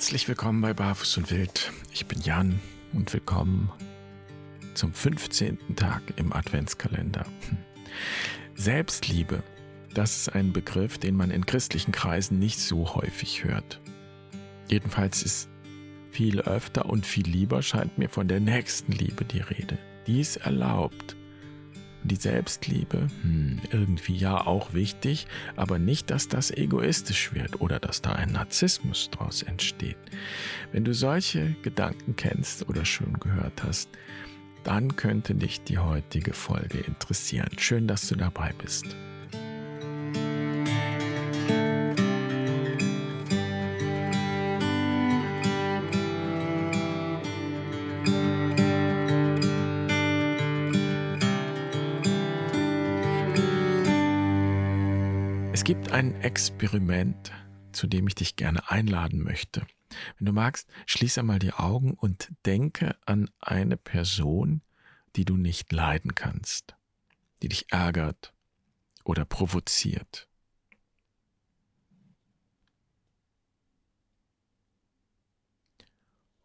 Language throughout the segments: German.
Herzlich willkommen bei Barfuß und Wild. Ich bin Jan und willkommen zum 15. Tag im Adventskalender. Hm. Selbstliebe, das ist ein Begriff, den man in christlichen Kreisen nicht so häufig hört. Jedenfalls ist viel öfter und viel lieber scheint mir von der nächsten Liebe die Rede. Die ist erlaubt die Selbstliebe, hm, irgendwie ja auch wichtig, aber nicht, dass das egoistisch wird oder dass da ein Narzissmus draus entsteht. Wenn du solche Gedanken kennst oder schon gehört hast, dann könnte dich die heutige Folge interessieren. Schön, dass du dabei bist. Gibt ein Experiment, zu dem ich dich gerne einladen möchte. Wenn du magst, schließe einmal die Augen und denke an eine Person, die du nicht leiden kannst, die dich ärgert oder provoziert.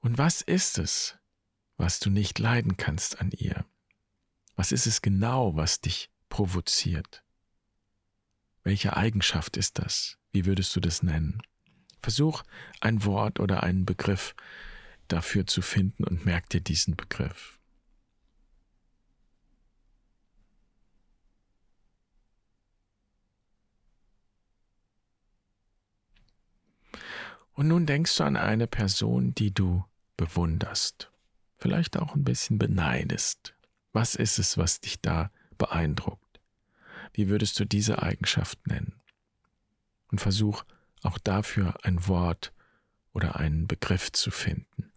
Und was ist es, was du nicht leiden kannst an ihr? Was ist es genau, was dich provoziert? Welche Eigenschaft ist das? Wie würdest du das nennen? Versuch ein Wort oder einen Begriff dafür zu finden und merk dir diesen Begriff. Und nun denkst du an eine Person, die du bewunderst, vielleicht auch ein bisschen beneidest. Was ist es, was dich da beeindruckt? Wie würdest du diese Eigenschaft nennen? Und versuch auch dafür ein Wort oder einen Begriff zu finden.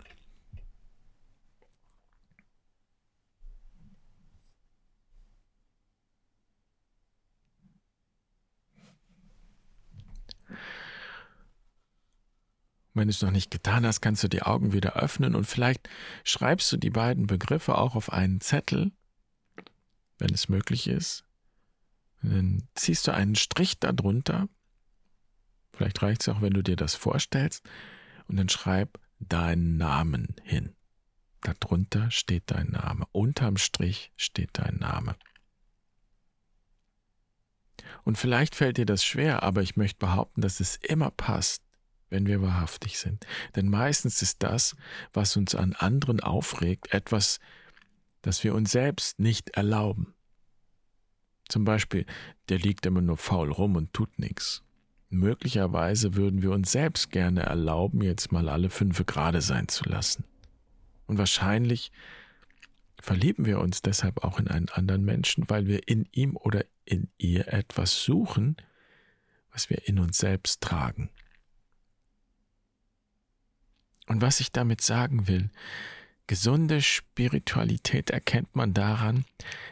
Wenn du es noch nicht getan hast, kannst du die Augen wieder öffnen und vielleicht schreibst du die beiden Begriffe auch auf einen Zettel, wenn es möglich ist, dann ziehst du einen Strich darunter. Vielleicht reicht es auch, wenn du dir das vorstellst. Und dann schreib deinen Namen hin. Darunter steht dein Name. Unterm Strich steht dein Name. Und vielleicht fällt dir das schwer, aber ich möchte behaupten, dass es immer passt, wenn wir wahrhaftig sind. Denn meistens ist das, was uns an anderen aufregt, etwas, das wir uns selbst nicht erlauben. Zum Beispiel, der liegt immer nur faul rum und tut nichts. Möglicherweise würden wir uns selbst gerne erlauben, jetzt mal alle fünf gerade sein zu lassen. Und wahrscheinlich verlieben wir uns deshalb auch in einen anderen Menschen, weil wir in ihm oder in ihr etwas suchen, was wir in uns selbst tragen. Und was ich damit sagen will, Gesunde Spiritualität erkennt man daran,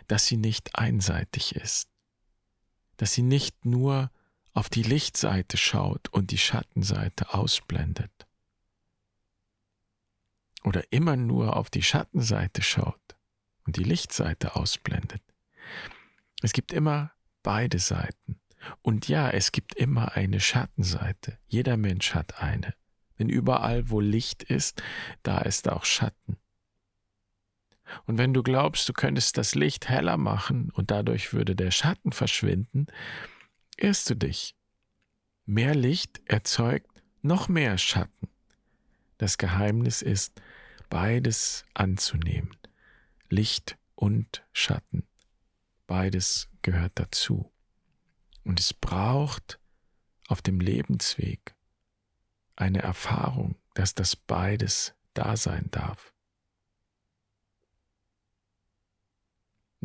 dass sie nicht einseitig ist, dass sie nicht nur auf die Lichtseite schaut und die Schattenseite ausblendet oder immer nur auf die Schattenseite schaut und die Lichtseite ausblendet. Es gibt immer beide Seiten. Und ja, es gibt immer eine Schattenseite. Jeder Mensch hat eine. Denn überall, wo Licht ist, da ist auch Schatten. Und wenn du glaubst, du könntest das Licht heller machen und dadurch würde der Schatten verschwinden, irrst du dich. Mehr Licht erzeugt noch mehr Schatten. Das Geheimnis ist, beides anzunehmen. Licht und Schatten. Beides gehört dazu. Und es braucht auf dem Lebensweg eine Erfahrung, dass das beides da sein darf.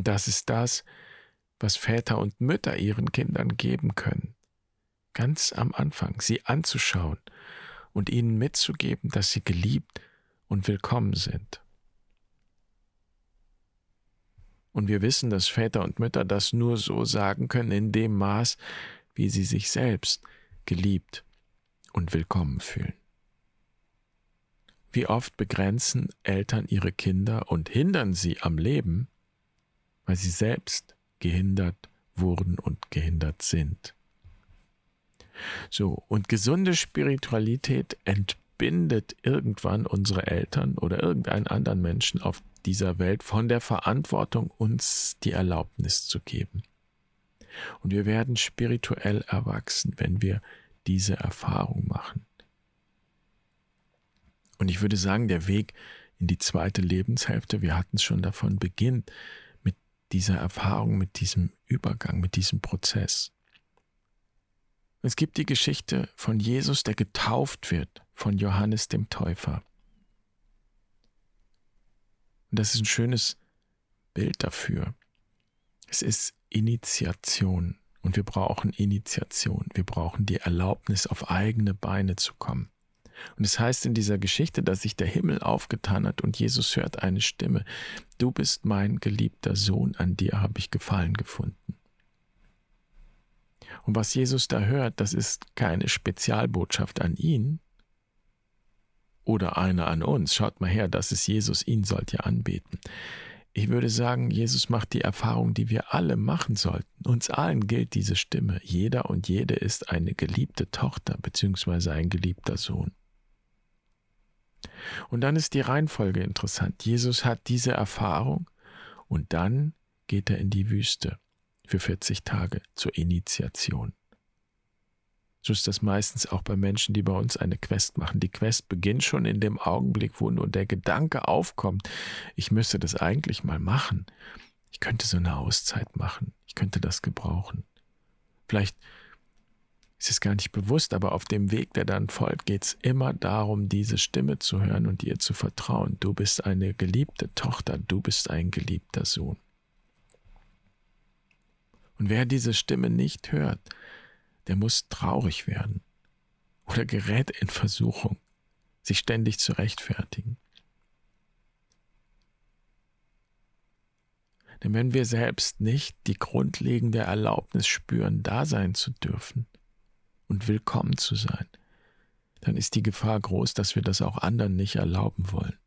Das ist das, was Väter und Mütter ihren Kindern geben können. Ganz am Anfang, sie anzuschauen und ihnen mitzugeben, dass sie geliebt und willkommen sind. Und wir wissen, dass Väter und Mütter das nur so sagen können in dem Maß, wie sie sich selbst geliebt und willkommen fühlen. Wie oft begrenzen Eltern ihre Kinder und hindern sie am Leben, weil sie selbst gehindert wurden und gehindert sind. So, und gesunde Spiritualität entbindet irgendwann unsere Eltern oder irgendeinen anderen Menschen auf dieser Welt von der Verantwortung, uns die Erlaubnis zu geben. Und wir werden spirituell erwachsen, wenn wir diese Erfahrung machen. Und ich würde sagen, der Weg in die zweite Lebenshälfte, wir hatten es schon davon, beginnt dieser Erfahrung, mit diesem Übergang, mit diesem Prozess. Es gibt die Geschichte von Jesus, der getauft wird von Johannes dem Täufer. Und das ist ein schönes Bild dafür. Es ist Initiation und wir brauchen Initiation. Wir brauchen die Erlaubnis, auf eigene Beine zu kommen. Und es heißt in dieser Geschichte, dass sich der Himmel aufgetan hat und Jesus hört eine Stimme. Du bist mein geliebter Sohn, an dir habe ich Gefallen gefunden. Und was Jesus da hört, das ist keine Spezialbotschaft an ihn oder eine an uns. Schaut mal her, das ist Jesus, ihn sollt ihr anbeten. Ich würde sagen, Jesus macht die Erfahrung, die wir alle machen sollten. Uns allen gilt diese Stimme. Jeder und jede ist eine geliebte Tochter bzw. ein geliebter Sohn. Und dann ist die Reihenfolge interessant. Jesus hat diese Erfahrung und dann geht er in die Wüste für 40 Tage zur Initiation. So ist das meistens auch bei Menschen, die bei uns eine Quest machen. Die Quest beginnt schon in dem Augenblick, wo nur der Gedanke aufkommt, ich müsste das eigentlich mal machen. Ich könnte so eine Auszeit machen. Ich könnte das gebrauchen. Vielleicht ist es gar nicht bewusst, aber auf dem Weg, der dann folgt, geht es immer darum, diese Stimme zu hören und ihr zu vertrauen. Du bist eine geliebte Tochter, du bist ein geliebter Sohn. Und wer diese Stimme nicht hört, der muss traurig werden oder gerät in Versuchung, sich ständig zu rechtfertigen. Denn wenn wir selbst nicht die grundlegende Erlaubnis spüren, da sein zu dürfen, und willkommen zu sein, dann ist die Gefahr groß, dass wir das auch anderen nicht erlauben wollen.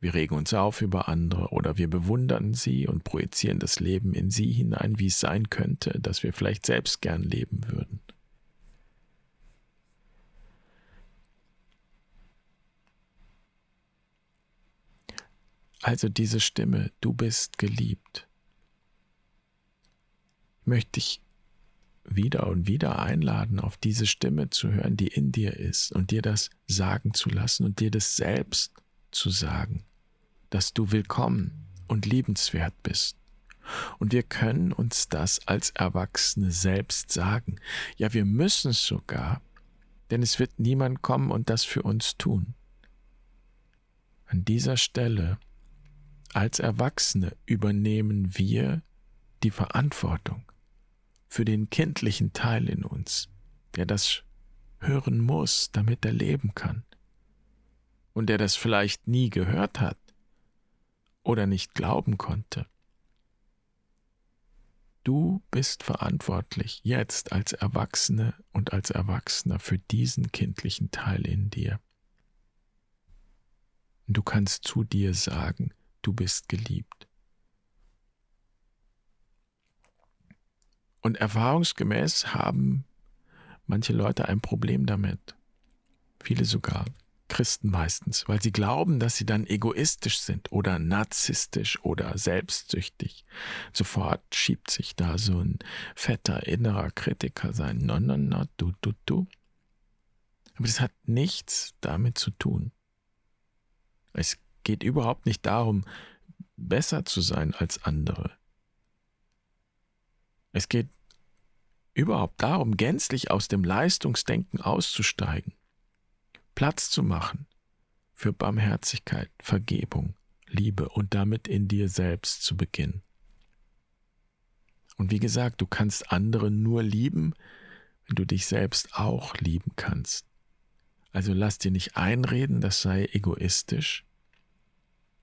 Wir regen uns auf über andere oder wir bewundern sie und projizieren das Leben in sie hinein, wie es sein könnte, dass wir vielleicht selbst gern leben würden. Also diese Stimme, du bist geliebt, möchte ich wieder und wieder einladen, auf diese Stimme zu hören, die in dir ist und dir das sagen zu lassen und dir das selbst zu sagen, dass du willkommen und liebenswert bist. Und wir können uns das als Erwachsene selbst sagen. Ja, wir müssen es sogar, denn es wird niemand kommen und das für uns tun. An dieser Stelle, als Erwachsene, übernehmen wir die Verantwortung für den kindlichen Teil in uns, der das hören muss, damit er leben kann, und der das vielleicht nie gehört hat oder nicht glauben konnte. Du bist verantwortlich jetzt als Erwachsene und als Erwachsener für diesen kindlichen Teil in dir. Du kannst zu dir sagen, du bist geliebt. Und erfahrungsgemäß haben manche Leute ein Problem damit. Viele sogar, Christen meistens, weil sie glauben, dass sie dann egoistisch sind oder narzisstisch oder selbstsüchtig. Sofort schiebt sich da so ein fetter innerer Kritiker sein. No, no, no, du, du, du. Aber das hat nichts damit zu tun. Es geht überhaupt nicht darum, besser zu sein als andere. Es geht überhaupt darum, gänzlich aus dem Leistungsdenken auszusteigen, Platz zu machen für Barmherzigkeit, Vergebung, Liebe und damit in dir selbst zu beginnen. Und wie gesagt, du kannst andere nur lieben, wenn du dich selbst auch lieben kannst. Also lass dir nicht einreden, das sei egoistisch,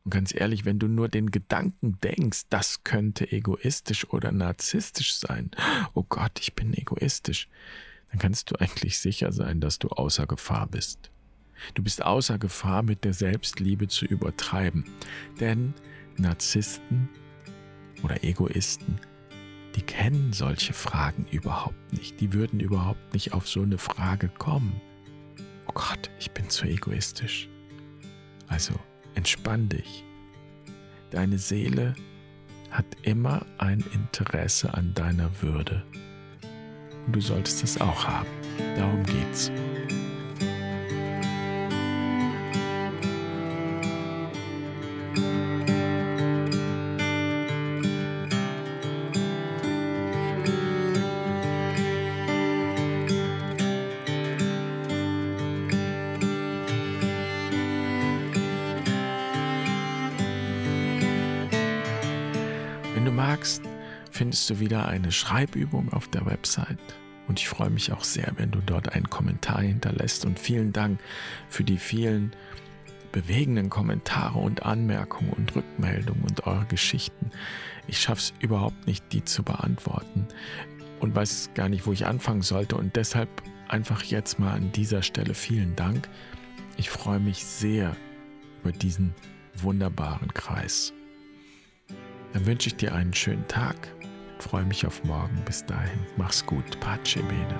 und ganz ehrlich, wenn du nur den Gedanken denkst, das könnte egoistisch oder narzisstisch sein, oh Gott, ich bin egoistisch, dann kannst du eigentlich sicher sein, dass du außer Gefahr bist. Du bist außer Gefahr, mit der Selbstliebe zu übertreiben. Denn Narzissten oder Egoisten, die kennen solche Fragen überhaupt nicht. Die würden überhaupt nicht auf so eine Frage kommen. oh Gott, ich bin zu egoistisch. Also entspann dich. Deine Seele hat immer ein Interesse an deiner Würde. Und du solltest das auch haben. Darum geht's. Magst, findest du wieder eine Schreibübung auf der Website. Und ich freue mich auch sehr, wenn du dort einen Kommentar hinterlässt. Und vielen Dank für die vielen bewegenden Kommentare und Anmerkungen und Rückmeldungen und eure Geschichten. Ich schaffe es überhaupt nicht, die zu beantworten und weiß gar nicht, wo ich anfangen sollte. Und deshalb einfach jetzt mal an dieser Stelle vielen Dank. Ich freue mich sehr über diesen wunderbaren Kreis. Dann wünsche ich dir einen schönen Tag. Freue mich auf morgen. Bis dahin. Mach's gut. Pace bene.